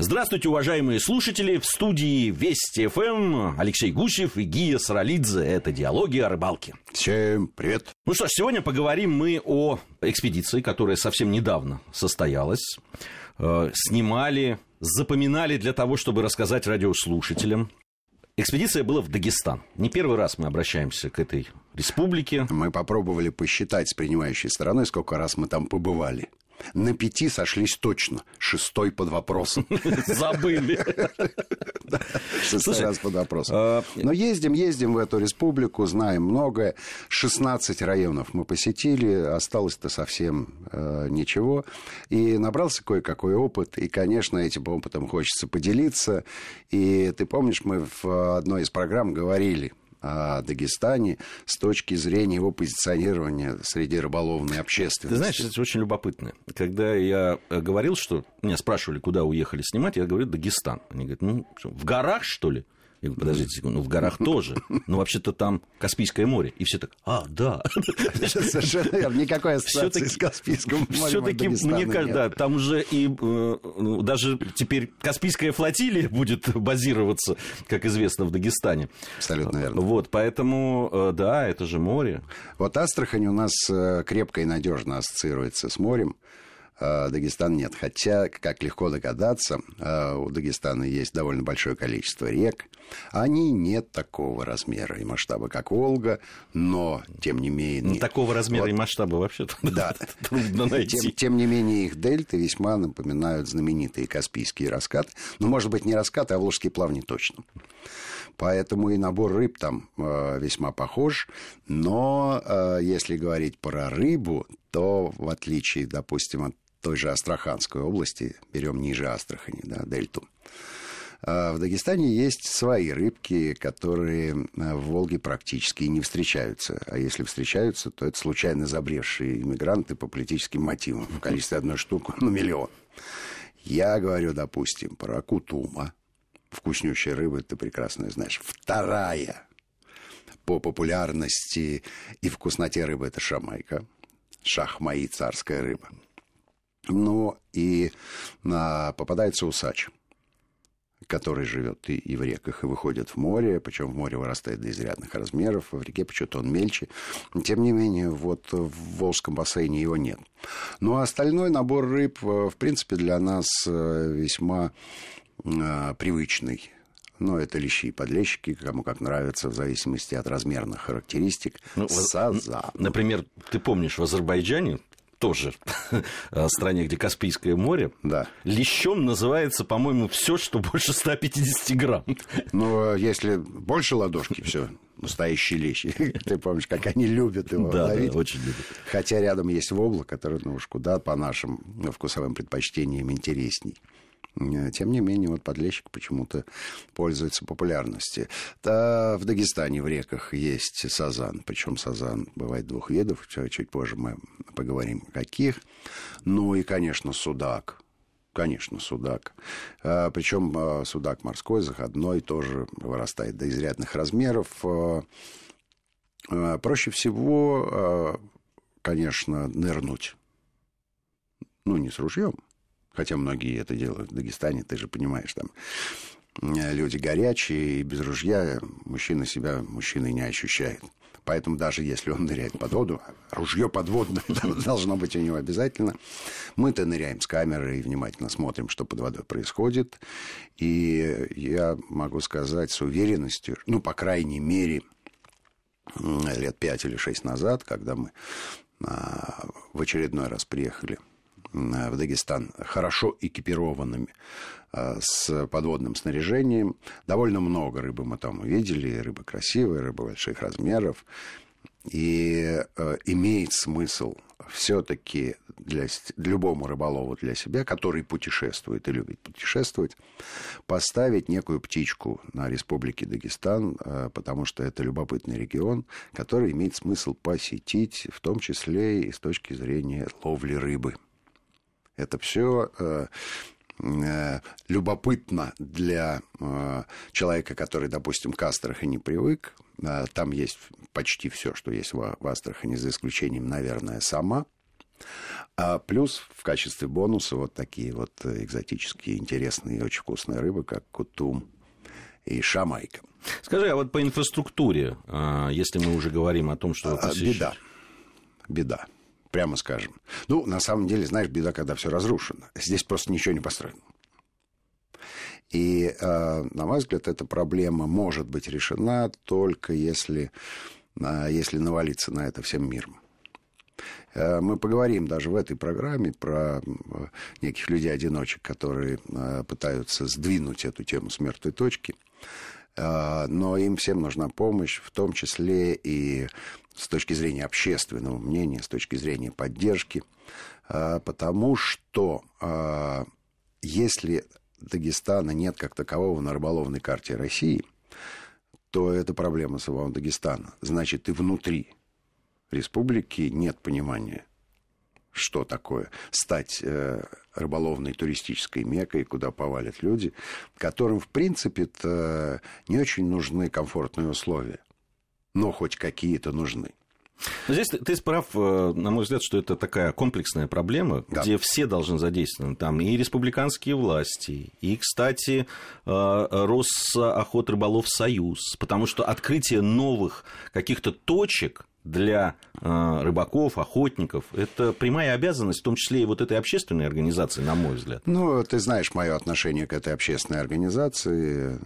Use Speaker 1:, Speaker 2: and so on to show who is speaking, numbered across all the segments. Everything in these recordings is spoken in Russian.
Speaker 1: Здравствуйте, уважаемые слушатели. В студии Вести ФМ Алексей Гусев и Гия Саралидзе. Это «Диалоги о рыбалке».
Speaker 2: Всем привет.
Speaker 1: Ну что ж, сегодня поговорим мы о экспедиции, которая совсем недавно состоялась. Э, снимали, запоминали для того, чтобы рассказать радиослушателям. Экспедиция была в Дагестан. Не первый раз мы обращаемся к этой республике.
Speaker 2: Мы попробовали посчитать с принимающей стороной, сколько раз мы там побывали. На пяти сошлись точно. Шестой под вопросом.
Speaker 1: Забыли.
Speaker 2: Шестой раз под вопросом. А, Но ездим, ездим в эту республику, знаем многое. 16 районов мы посетили, осталось-то совсем э, ничего. И набрался кое-какой опыт. И, конечно, этим опытом хочется поделиться. И ты помнишь, мы в одной из программ говорили, о Дагестане с точки зрения его позиционирования среди рыболовной общественности.
Speaker 1: Ты знаешь, это очень любопытно. Когда я э, говорил, что меня спрашивали, куда уехали снимать, я говорю, Дагестан. Они говорят, ну, в горах, что ли? Я говорю, подождите секунду, ну в горах тоже. Но вообще-то там Каспийское море. И все так, а, да.
Speaker 2: Совершенно верно. Никакой ассоциации с Каспийским морем
Speaker 1: Все-таки, мне кажется, там уже и э, ну, даже теперь Каспийская флотилия будет базироваться, как известно, в Дагестане.
Speaker 2: Абсолютно верно.
Speaker 1: Вот, поэтому, э, да, это же море.
Speaker 2: Вот Астрахань у нас э, крепко и надежно ассоциируется с морем. А, Дагестан нет. Хотя, как легко догадаться, а, у Дагестана есть довольно большое количество рек. Они нет такого размера и масштаба, как Волга, но, тем не менее... Ну,
Speaker 1: такого размера вот, и масштаба вообще-то
Speaker 2: да. трудно найти. Тем, тем не менее, их дельты весьма напоминают знаменитые Каспийские раскаты. Ну, может быть, не раскаты, а Волжские плавни точно. Поэтому и набор рыб там э, весьма похож. Но э, если говорить про рыбу, то в отличие, допустим, от той же Астраханской области, берем ниже Астрахани, да, дельту, а в Дагестане есть свои рыбки, которые э, в Волге практически не встречаются. А если встречаются, то это случайно забревшие иммигранты по политическим мотивам в количестве одной штуки на миллион. Я говорю, допустим, про кутума. Вкуснющая рыба, ты прекрасно знаешь. Вторая по популярности и вкусноте рыбы – это шамайка. Шахмаи – царская рыба. Ну и а, попадается усач который живет и, и в реках, и выходит в море, причем в море вырастает до изрядных размеров, в реке почему-то он мельче. Тем не менее, вот в Волжском бассейне его нет. Ну, а остальной набор рыб, э, в принципе, для нас э, весьма э, привычный. Но это лещи и подлещики, кому как нравится, в зависимости от размерных характеристик. Ну, Сазан.
Speaker 1: Например, ты помнишь, в Азербайджане тоже стране, где Каспийское море,
Speaker 2: да.
Speaker 1: лещом называется, по-моему, все, что больше 150 грамм.
Speaker 2: Ну, если больше ладошки, все, настоящий лещ. Ты помнишь, как они любят его
Speaker 1: да, ловить? Да, очень любят.
Speaker 2: Хотя рядом есть вобла, который, ну уж куда по нашим вкусовым предпочтениям интересней. Э, тем не менее, вот подлещик почему-то пользуется популярностью. Да, в Дагестане в реках есть сазан, причем сазан бывает двух видов, чуть позже мы поговорим, каких. Ну и, конечно, судак. Конечно, судак. А, причем а, судак морской, заходной, тоже вырастает до изрядных размеров. Проще всего, конечно, нырнуть. Ну, не с ружьем, хотя многие это делают в Дагестане, ты же понимаешь, там э, люди горячие, и без ружья мужчина себя мужчиной не ощущает. Поэтому даже если он ныряет под воду, ружье подводное должно быть у него обязательно. Мы-то ныряем с камерой и внимательно смотрим, что под водой происходит. И я могу сказать с уверенностью, ну, по крайней мере, лет пять или шесть назад, когда мы а, в очередной раз приехали в Дагестан хорошо экипированными а, с подводным снаряжением. Довольно много рыбы мы там увидели. Рыба красивая, рыба больших размеров. И э, имеет смысл все-таки для, любому рыболову для себя, который путешествует и любит путешествовать, поставить некую птичку на Республике Дагестан, э, потому что это любопытный регион, который имеет смысл посетить, в том числе и с точки зрения ловли рыбы. Это все э, э, любопытно для э, человека, который, допустим, к Астрахани привык. Там есть почти все, что есть в Астрахани, за исключением, наверное, сама. А плюс в качестве бонуса вот такие вот экзотические, интересные и очень вкусные рыбы, как кутум и шамайка.
Speaker 1: Скажи, а вот по инфраструктуре, если мы уже говорим о том, что...
Speaker 2: А, беда. Беда. Прямо скажем. Ну, на самом деле, знаешь, беда, когда все разрушено. Здесь просто ничего не построено. И, а, на мой взгляд, эта проблема может быть решена только если, если навалиться на это всем миром. Э, мы поговорим даже в этой программе про неких людей-одиночек, которые пытаются сдвинуть эту тему с мертвой точки. А, но им всем нужна помощь, в том числе и с точки зрения общественного мнения, с точки зрения поддержки, а, потому что а, если Дагестана нет как такового на рыболовной карте России, то это проблема самого Дагестана. Значит, и внутри республики нет понимания что такое стать э, рыболовной туристической мекой, куда повалят люди, которым, в принципе не очень нужны комфортные условия, но хоть какие-то нужны.
Speaker 1: Но здесь ты, ты прав, э, на мой взгляд, что это такая комплексная проблема, да. где все должны задействованы. Там и республиканские власти, и, кстати, э, Росохот Рыболов Союз. Потому что открытие новых каких-то точек для э, рыбаков, охотников. Это прямая обязанность, в том числе и вот этой общественной организации, на мой взгляд.
Speaker 2: Ну, ты знаешь мое отношение к этой общественной организации.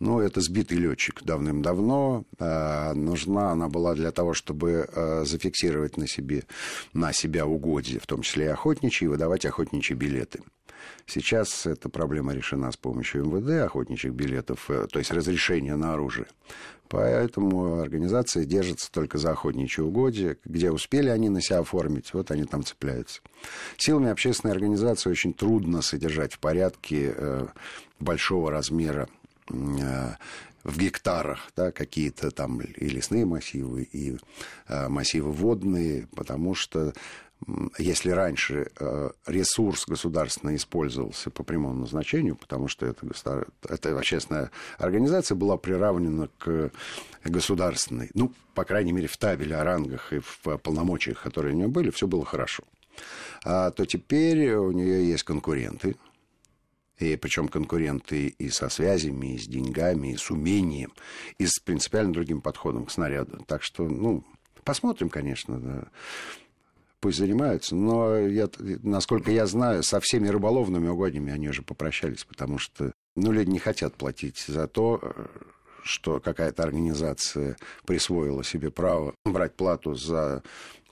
Speaker 2: Ну, это сбитый летчик давным-давно. Э, нужна она была для того, чтобы э, зафиксировать на себе, на себя угодья, в том числе и охотничьи, и выдавать охотничьи билеты. Сейчас эта проблема решена с помощью МВД, охотничьих билетов, э, то есть разрешения на оружие. Поэтому организация держится только за охотничьи угодья. Где успели они на себя оформить, вот они там цепляются. Силами общественной организации очень трудно содержать в порядке э, большого размера э, в гектарах, да, какие-то там и лесные массивы, и массивы водные, потому что если раньше э, ресурс государственный использовался по прямому назначению, потому что это, эта общественная организация была приравнена к государственной, ну, по крайней мере, в табеле о рангах и в полномочиях, которые у нее были, все было хорошо. А, то теперь у нее есть конкуренты, и причем конкуренты и со связями, и с деньгами, и с умением, и с принципиально другим подходом к снаряду. Так что, ну, посмотрим, конечно. Да пусть занимаются. Но, я, насколько я знаю, со всеми рыболовными угодьями они уже попрощались, потому что ну, люди не хотят платить за то, что какая-то организация присвоила себе право брать плату за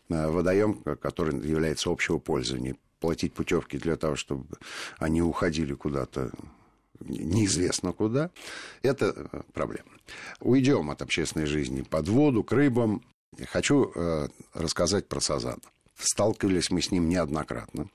Speaker 2: э, водоем, который является общего пользования, платить путевки для того, чтобы они уходили куда-то неизвестно куда, это проблема. Уйдем от общественной жизни под воду, к рыбам. Хочу э, рассказать про сазана. Сталкивались мы с ним неоднократно.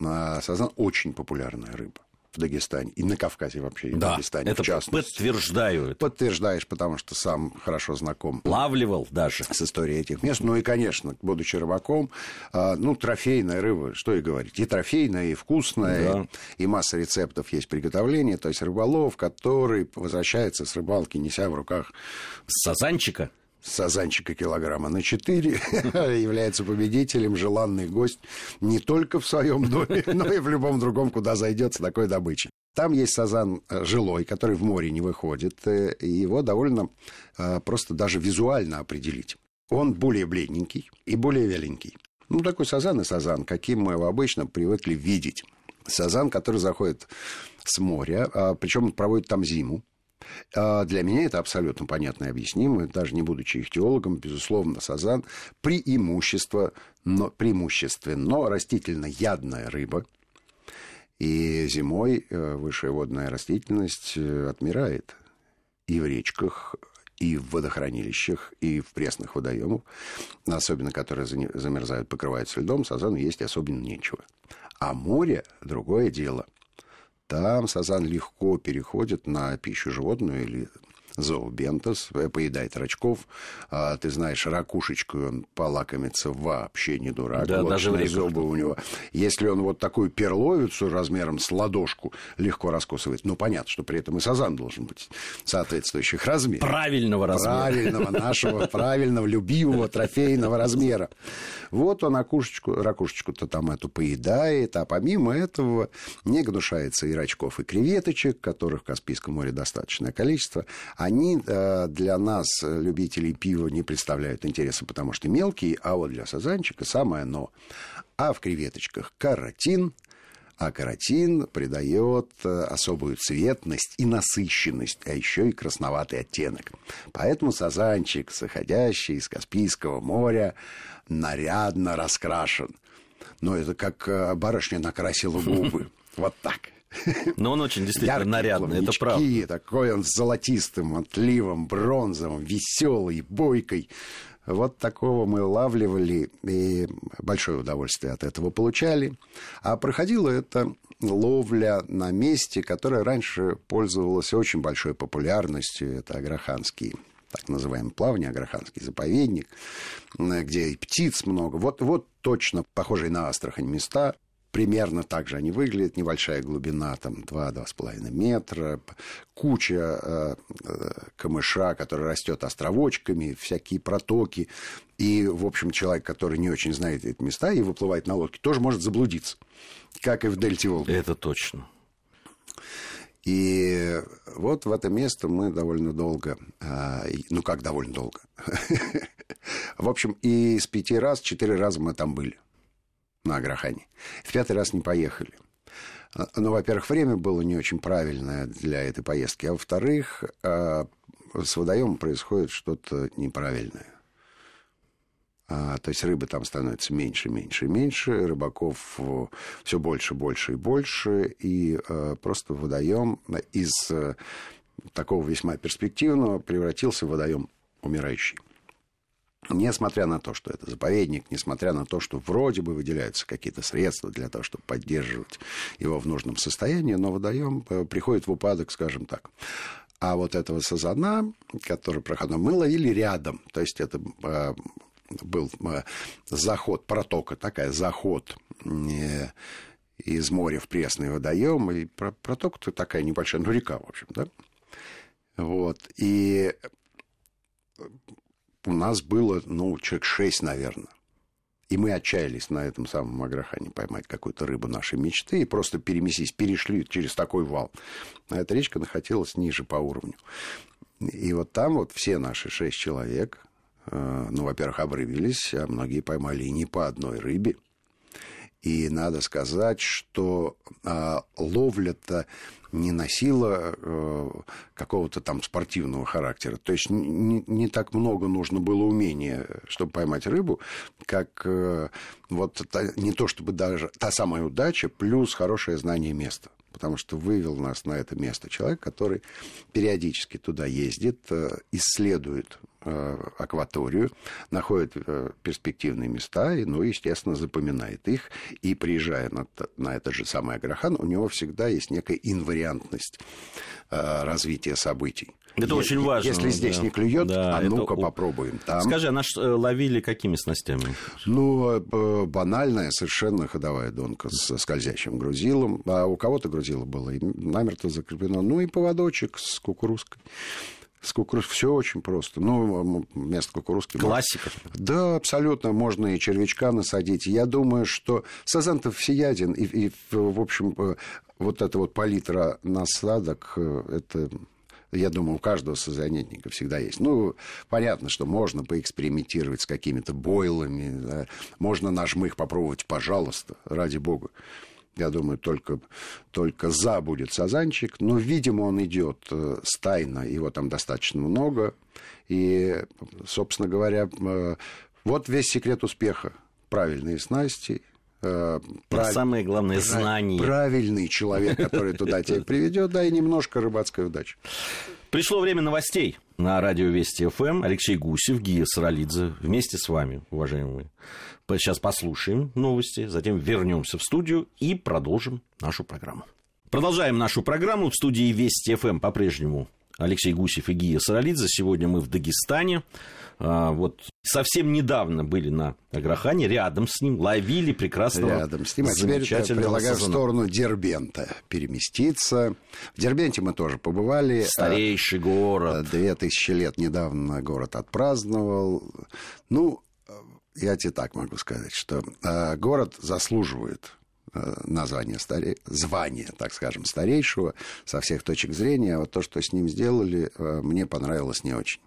Speaker 2: Сазан очень популярная рыба в Дагестане и на Кавказе вообще, и
Speaker 1: да,
Speaker 2: в Дагестане
Speaker 1: это в частности. подтверждаю. Это.
Speaker 2: Подтверждаешь, потому что сам хорошо знаком.
Speaker 1: Лавливал даже.
Speaker 2: С историей этих мест. Ну и, конечно, будучи рыбаком, а, ну, трофейная рыба, что и говорить. И трофейная, и вкусная, да. и, и масса рецептов есть приготовления. То есть рыболов, который возвращается с рыбалки, неся в руках...
Speaker 1: Сазанчика?
Speaker 2: Сазанчика килограмма на 4, является победителем, желанный гость не только в своем доме, но и в любом другом, куда зайдет с такой добычей. Там есть сазан э, жилой, который в море не выходит, э, и его довольно э, просто даже визуально определить. Он более бледненький и более вяленький. Ну, такой сазан и сазан, каким мы его обычно привыкли видеть. Сазан, который заходит с моря, а, причем проводит там зиму, для меня это абсолютно понятно и объяснимо, даже не будучи ихтиологом, безусловно, сазан. Преимущество, но, преимущественно растительно-ядная рыба, и зимой э, высшая водная растительность э, отмирает и в речках, и в водохранилищах, и в пресных водоемах, особенно которые замерзают, покрываются льдом, сазану есть особенно нечего. А море – другое дело – там сазан легко переходит на пищу животную или зообентос, э, поедает рачков. А, ты знаешь, ракушечку он полакомится вообще не дурак.
Speaker 1: Да, даже в
Speaker 2: зубы у него. Если он вот такую перловицу размером с ладошку легко раскусывает, ну, понятно, что при этом и сазан должен быть соответствующих размеров.
Speaker 1: Правильного размера.
Speaker 2: Правильного, нашего правильного, любимого, трофейного размера. Вот он ракушечку, ракушечку-то там эту поедает, а помимо этого не гнушается и рачков, и креветочек, которых в Каспийском море достаточное количество. Они э, для нас, любителей пива, не представляют интереса, потому что мелкие, а вот для сазанчика самое но. А в креветочках каротин, а каротин придает э, особую цветность и насыщенность, а еще и красноватый оттенок. Поэтому сазанчик, заходящий из Каспийского моря, нарядно раскрашен. Но это как э, барышня накрасила губы. Вот так.
Speaker 1: Но он очень действительно Яркие нарядный, это правда.
Speaker 2: Такой он с золотистым отливом, бронзовым, веселый, бойкой. Вот такого мы лавливали и большое удовольствие от этого получали. А проходила это ловля на месте, которая раньше пользовалась очень большой популярностью. Это Аграханский так называемый плавание, Аграханский заповедник, где и птиц много. Вот, вот точно похожие на Астрахань места – примерно так же они выглядят. Небольшая глубина, там 2-2,5 метра, куча э, э, камыша, который растет островочками, всякие протоки. И, в общем, человек, который не очень знает эти места и выплывает на лодке, тоже может заблудиться, как и в дельте Волги.
Speaker 1: Это точно.
Speaker 2: И вот в это место мы довольно долго, а, ну как довольно долго, в общем, и с пяти раз, четыре раза мы там были на Аграхане. В пятый раз не поехали. Ну, во-первых, время было не очень правильное для этой поездки, а во-вторых, а, с водоемом происходит что-то неправильное. А, то есть рыбы там становится меньше, меньше и меньше, рыбаков все больше, больше и больше, и а, просто водоем из такого весьма перспективного превратился в водоем умирающий. Несмотря на то, что это заповедник, несмотря на то, что вроде бы выделяются какие-то средства для того, чтобы поддерживать его в нужном состоянии, но водоем э, приходит в упадок, скажем так. А вот этого сазана, который проходил, мы ловили рядом. То есть это э, был э, заход, протока такая, заход из моря в пресный водоем. И протока такая небольшая, ну, река, в общем, да. Вот. И у нас было, ну, человек шесть, наверное. И мы отчаялись на этом самом Аграхане поймать какую-то рыбу нашей мечты и просто переместись, перешли через такой вал. А эта речка находилась ниже по уровню. И вот там вот все наши шесть человек, э, ну, во-первых, обрывились, а многие поймали и не по одной рыбе. И надо сказать, что э, ловля-то не носила э, какого-то там спортивного характера. То есть не, не так много нужно было умения, чтобы поймать рыбу, как э, вот та, не то чтобы даже та самая удача, плюс хорошее знание места потому что вывел нас на это место человек, который периодически туда ездит, э, исследует акваторию, находит э, перспективные места, и, ну, естественно, запоминает их. И приезжая на, на этот же самый Аграхан, у него всегда есть некая инвариантность э, развития событий.
Speaker 1: Это если, очень важно.
Speaker 2: Если здесь
Speaker 1: да.
Speaker 2: не клюет, да, а ну-ка это... попробуем там.
Speaker 1: Скажи, а наш ловили какими снастями?
Speaker 2: Ну, банальная, совершенно ходовая донка с скользящим грузилом. А у кого-то грузило было и намертво закреплено. Ну, и поводочек с кукурузкой. С кукуруз все очень просто. Ну, вместо кукурузки...
Speaker 1: Классика.
Speaker 2: Да, абсолютно. Можно и червячка насадить. Я думаю, что Сазантов всеяден. И, и в общем, э, вот эта вот палитра насадок, э, это я думаю, у каждого сазонетника всегда есть. Ну, понятно, что можно поэкспериментировать с какими-то бойлами, да. можно на жмых попробовать, пожалуйста, ради бога я думаю, только, только за будет сазанчик. Но, видимо, он идет э, стайно, его там достаточно много. И, собственно говоря, э, вот весь секрет успеха. Правильные снасти,
Speaker 1: э, Прав... Самое главное знание.
Speaker 2: Правильный человек, который туда тебя приведет, да, и немножко рыбацкой удачи.
Speaker 1: Пришло время новостей на радио Вести ФМ. Алексей Гусев, Гия Саралидзе вместе с вами, уважаемые. Сейчас послушаем новости, затем вернемся в студию и продолжим нашу программу. Продолжаем нашу программу. В студии Вести ФМ по-прежнему Алексей Гусев и Гия Саралидзе. Сегодня мы в Дагестане. А, вот совсем недавно были на Аграхане, рядом с ним, ловили прекрасного
Speaker 2: Рядом с ним, а теперь предлагаю в сторону Дербента переместиться. В Дербенте мы тоже побывали.
Speaker 1: Старейший город.
Speaker 2: Две тысячи лет недавно город отпраздновал. Ну, я тебе так могу сказать, что э, город заслуживает э, название старе... звания, так скажем, старейшего со всех точек зрения. А вот то, что с ним сделали, э, мне понравилось не очень.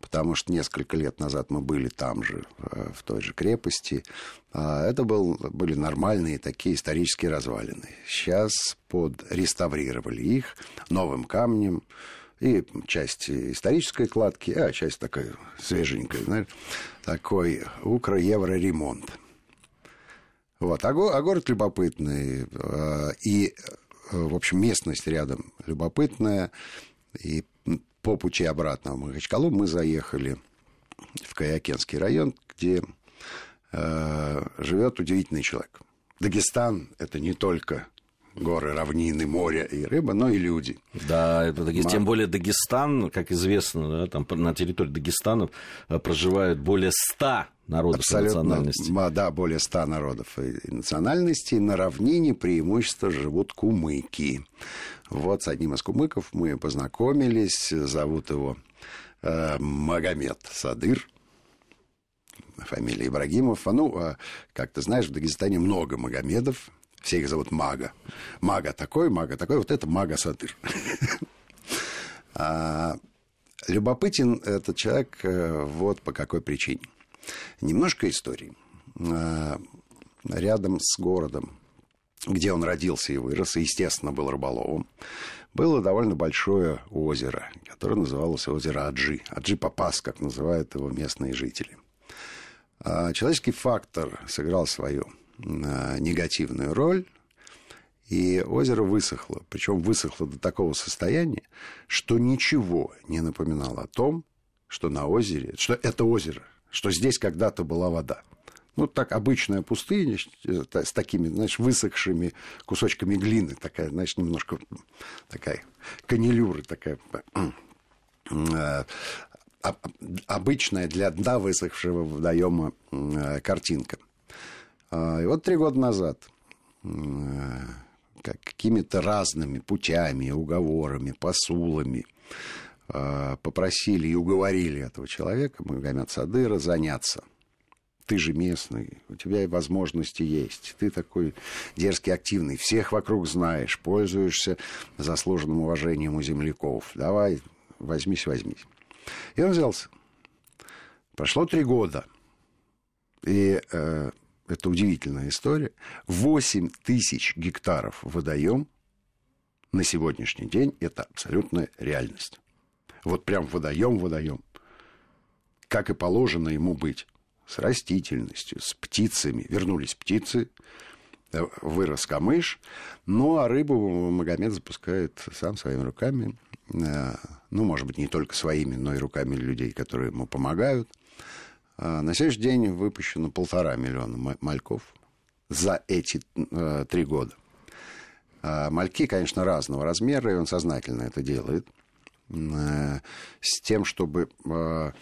Speaker 2: Потому что несколько лет назад мы были там же, в той же крепости. А это был, были нормальные такие исторические развалины. Сейчас подреставрировали их новым камнем и часть исторической кладки, а часть такая свеженькая, знаешь, такой укро-евро-ремонт. Вот. А, го, а город любопытный, э, и, э, в общем, местность рядом любопытная, и по пути обратно в Махачкалу мы заехали в Каякенский район, где э, живет удивительный человек. Дагестан – это не только горы, равнины, море и рыба, но и люди.
Speaker 1: Да, это, тем более Дагестан, как известно, да, там на территории Дагестана э, проживают более ста народов Абсолютно, национальностей.
Speaker 2: Да, более ста народов и национальностей. На равнине преимущество живут кумыки. Вот с одним из кумыков мы познакомились. Зовут его э, Магомед Садыр фамилия Ибрагимов. А ну, а, как ты знаешь, в Дагестане много Магомедов. Все их зовут Мага. Мага такой, Мага такой. Вот это Мага Сатыр. А, любопытен этот человек э, вот по какой причине. Немножко истории. А, рядом с городом, где он родился и вырос, и, естественно, был рыболовом, было довольно большое озеро, которое называлось озеро Аджи. Аджи Папас, как называют его местные жители. А, человеческий фактор сыграл свою негативную роль, и озеро высохло. Причем высохло до такого состояния, что ничего не напоминало о том, что на озере, что это озеро, что здесь когда-то была вода. Ну, так, обычная пустыня с такими, знаешь, высохшими кусочками глины, такая, знаешь, немножко такая канилюра такая, э, обычная для дна высохшего водоема э, картинка. А, и вот три года назад какими-то разными путями, уговорами, посулами а, попросили и уговорили этого человека, Магомед Садыра, заняться. Ты же местный, у тебя и возможности есть. Ты такой дерзкий, активный, всех вокруг знаешь, пользуешься заслуженным уважением у земляков. Давай, возьмись, возьмись. И он взялся. Прошло три года. И э, это удивительная история, 8 тысяч гектаров водоем на сегодняшний день это абсолютная реальность. Вот прям водоем, водоем. Как и положено ему быть. С растительностью, с птицами. Вернулись птицы, э, вырос камыш. Ну, а рыбу Магомед запускает сам своими руками. Э, ну, может быть, не только своими, но и руками людей, которые ему помогают – на следующий день выпущено полтора миллиона мальков за эти э, три года. А, мальки, конечно, разного размера, и он сознательно это делает, э, с тем, чтобы э,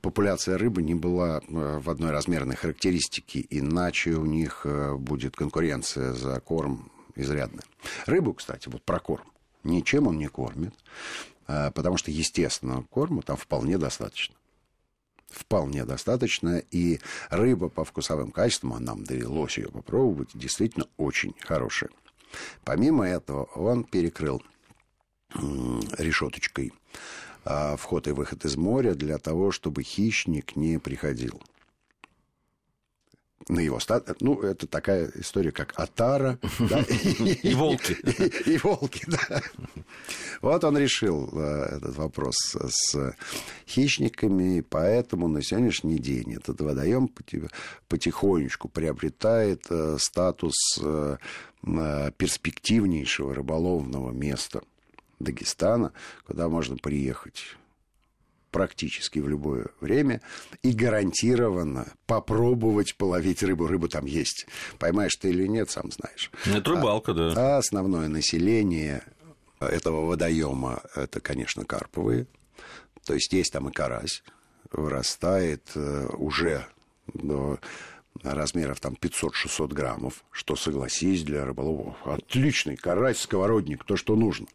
Speaker 2: популяция рыбы не была в одной размерной характеристике, иначе у них будет конкуренция за корм изрядная. Рыбу, кстати, вот про корм. Ничем он не кормит, потому что естественного корма там вполне достаточно вполне достаточно. И рыба по вкусовым качествам, а нам довелось ее попробовать, действительно очень хорошая. Помимо этого, он перекрыл решеточкой а, вход и выход из моря для того, чтобы хищник не приходил на его стат... Ну, это такая история, как Атара.
Speaker 1: И волки.
Speaker 2: И волки, да. Вот он решил э, этот вопрос с хищниками, поэтому на сегодняшний день этот водоем потихонечку приобретает э, статус э, перспективнейшего рыболовного места Дагестана, куда можно приехать практически в любое время и гарантированно попробовать половить рыбу. Рыба там есть. Поймаешь ты или нет, сам знаешь.
Speaker 1: Это рыбалка,
Speaker 2: а,
Speaker 1: да.
Speaker 2: А основное население этого водоема это, конечно, карповые. То есть есть там и карась, вырастает э, уже до размеров там 500-600 граммов, что, согласись, для рыболовов отличный карась, сковородник, то, что нужно.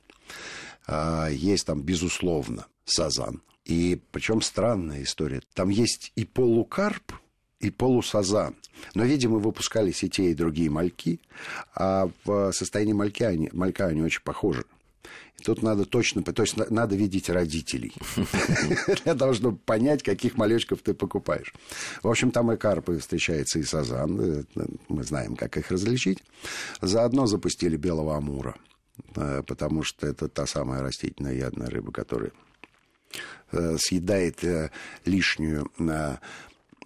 Speaker 2: А, есть там, безусловно, сазан. И причем странная история. Там есть и полукарп, и полусазан. Но, видимо, выпускались и те, и другие мальки, а в состоянии малька они, малька они очень похожи. И тут надо точно, то есть надо видеть родителей для того, чтобы понять, каких малечков ты покупаешь. В общем, там и карпы встречается, и сазан. Э, мы знаем, как их различить. Заодно запустили белого амура, э, потому что это та самая растительная ядная рыба, которая э, съедает лишнюю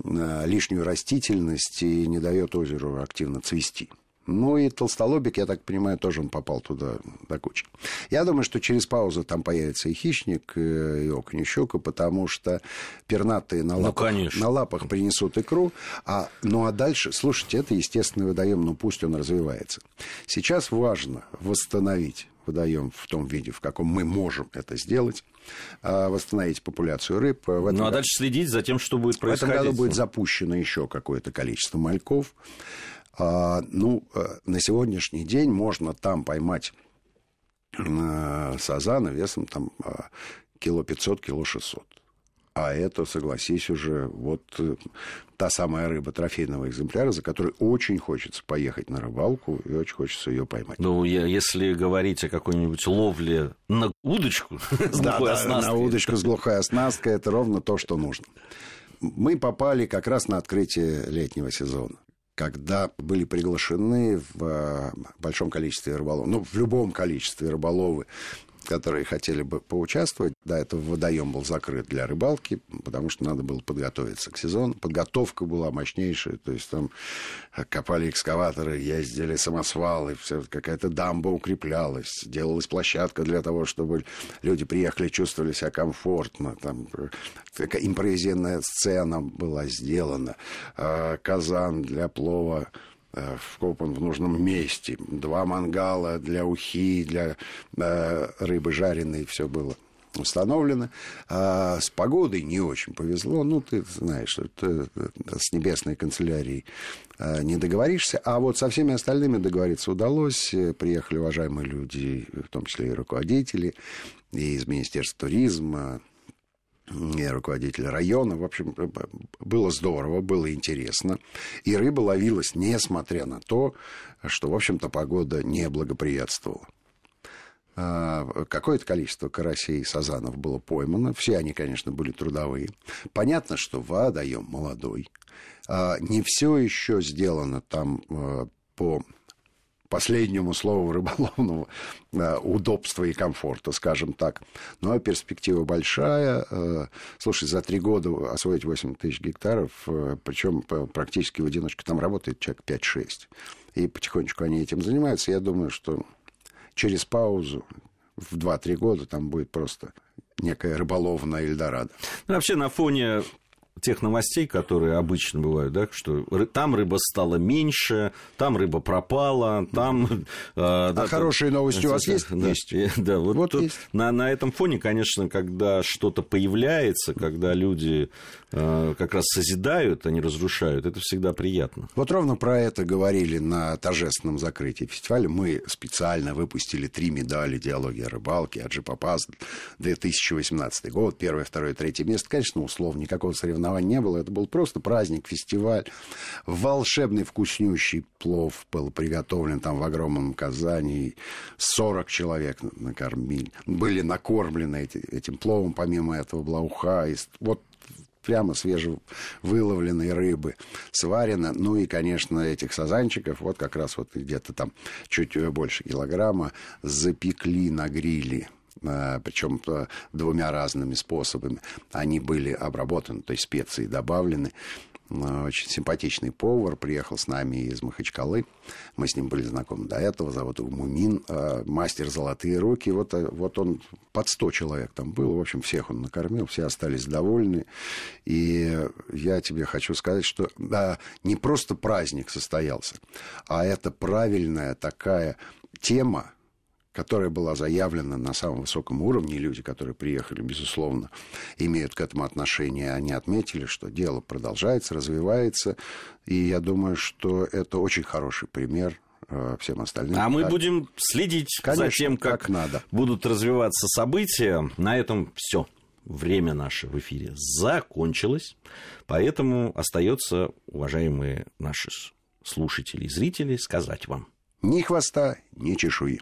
Speaker 2: лишнюю растительность и не дает озеру активно цвести. Ну и толстолобик, я так понимаю, тоже он попал туда до кучи. Я думаю, что через паузу там появится и хищник, и окунь, и щука, потому что пернатые на ну, лапах, ну, на лапах принесут икру. А, ну а дальше, слушайте, это естественный водоем, ну пусть он развивается. Сейчас важно восстановить водоем в том виде, в каком мы можем это сделать, а, восстановить популяцию рыб. В
Speaker 1: этом ну а дальше следить за тем, что будет происходить.
Speaker 2: В этом году будет запущено еще какое-то количество мальков. А, ну, э, на сегодняшний день можно там поймать э, сазана весом там а, кило 500, кило 600. А это, согласись, уже вот э, та самая рыба трофейного экземпляра, за которой очень хочется поехать на рыбалку и очень хочется ее поймать.
Speaker 1: Ну, если говорить о какой-нибудь ловле на удочку с
Speaker 2: глухой оснасткой. на удочку с глухой оснасткой, это ровно то, что нужно. Мы попали как раз на открытие летнего сезона когда были приглашены в э, большом количестве рыболовов, ну, в любом количестве рыболовы которые хотели бы поучаствовать. Да, это водоем был закрыт для рыбалки, потому что надо было подготовиться к сезону. Подготовка была мощнейшая, то есть там копали экскаваторы, ездили самосвалы, все, какая-то дамба укреплялась, делалась площадка для того, чтобы люди приехали, чувствовали себя комфортно, там такая импровизированная сцена была сделана, а, казан для плова вкопан в нужном месте. Два мангала для ухи, для э, рыбы жареной, все было установлено. А с погодой не очень повезло. Ну, ты знаешь, это, с небесной канцелярией э, не договоришься. А вот со всеми остальными договориться удалось. Приехали уважаемые люди, в том числе и руководители, и из Министерства туризма, руководитель района. В общем, было здорово, было интересно. И рыба ловилась, несмотря на то, что, в общем-то, погода не благоприятствовала. А, какое-то количество карасей и сазанов было поймано. Все они, конечно, были трудовые. Понятно, что водоем молодой. А, не все еще сделано там а, по последнему слову рыболовного э, удобства и комфорта, скажем так. Но перспектива большая. Э, слушай, за три года освоить 8 тысяч гектаров, э, причем практически в одиночку там работает человек 5-6. И потихонечку они этим занимаются. Я думаю, что через паузу в 2-3 года там будет просто некая рыболовная Эльдорадо.
Speaker 1: Ну, вообще на фоне тех новостей, которые обычно бывают, да, что там рыба стала меньше, там рыба пропала, там...
Speaker 2: Э, а да, хорошие там, новости у вас есть?
Speaker 1: Да,
Speaker 2: есть.
Speaker 1: Да, вот, вот есть. На, на этом фоне, конечно, когда что-то появляется, когда люди э, как раз созидают, а не разрушают, это всегда приятно.
Speaker 2: Вот ровно про это говорили на торжественном закрытии фестиваля. Мы специально выпустили три медали «Диалоги о рыбалке», «Аджипапас», 2018 год, первое, второе, третье место. Конечно, условно, никакого соревнования соревнований не было. Это был просто праздник, фестиваль. Волшебный вкуснющий плов был приготовлен там в огромном Казани. 40 человек накормили. Были накормлены эти, этим пловом. Помимо этого была уха. Вот прямо свежевыловленной рыбы сварено. Ну и, конечно, этих сазанчиков, вот как раз вот где-то там чуть больше килограмма, запекли на гриле Э, причем э, двумя разными способами. Они были обработаны, то есть специи добавлены. Э, очень симпатичный повар приехал с нами из Махачкалы. Мы с ним были знакомы до этого. Зовут его Мумин. Мастер «Золотые руки». Вот, вот он под 100 человек там был. В общем, всех он накормил. Все остались довольны. И я тебе хочу сказать, что да, не просто праздник состоялся, а это правильная такая тема, которая была заявлена на самом высоком уровне, люди, которые приехали, безусловно, имеют к этому отношение, они отметили, что дело продолжается, развивается, и я думаю, что это очень хороший пример э, всем остальным.
Speaker 1: А мы будем следить Конечно, за тем, как, как надо. будут развиваться события. На этом все. Время наше в эфире закончилось. Поэтому остается, уважаемые наши слушатели и зрители, сказать вам.
Speaker 2: Ни хвоста, ни чешуи.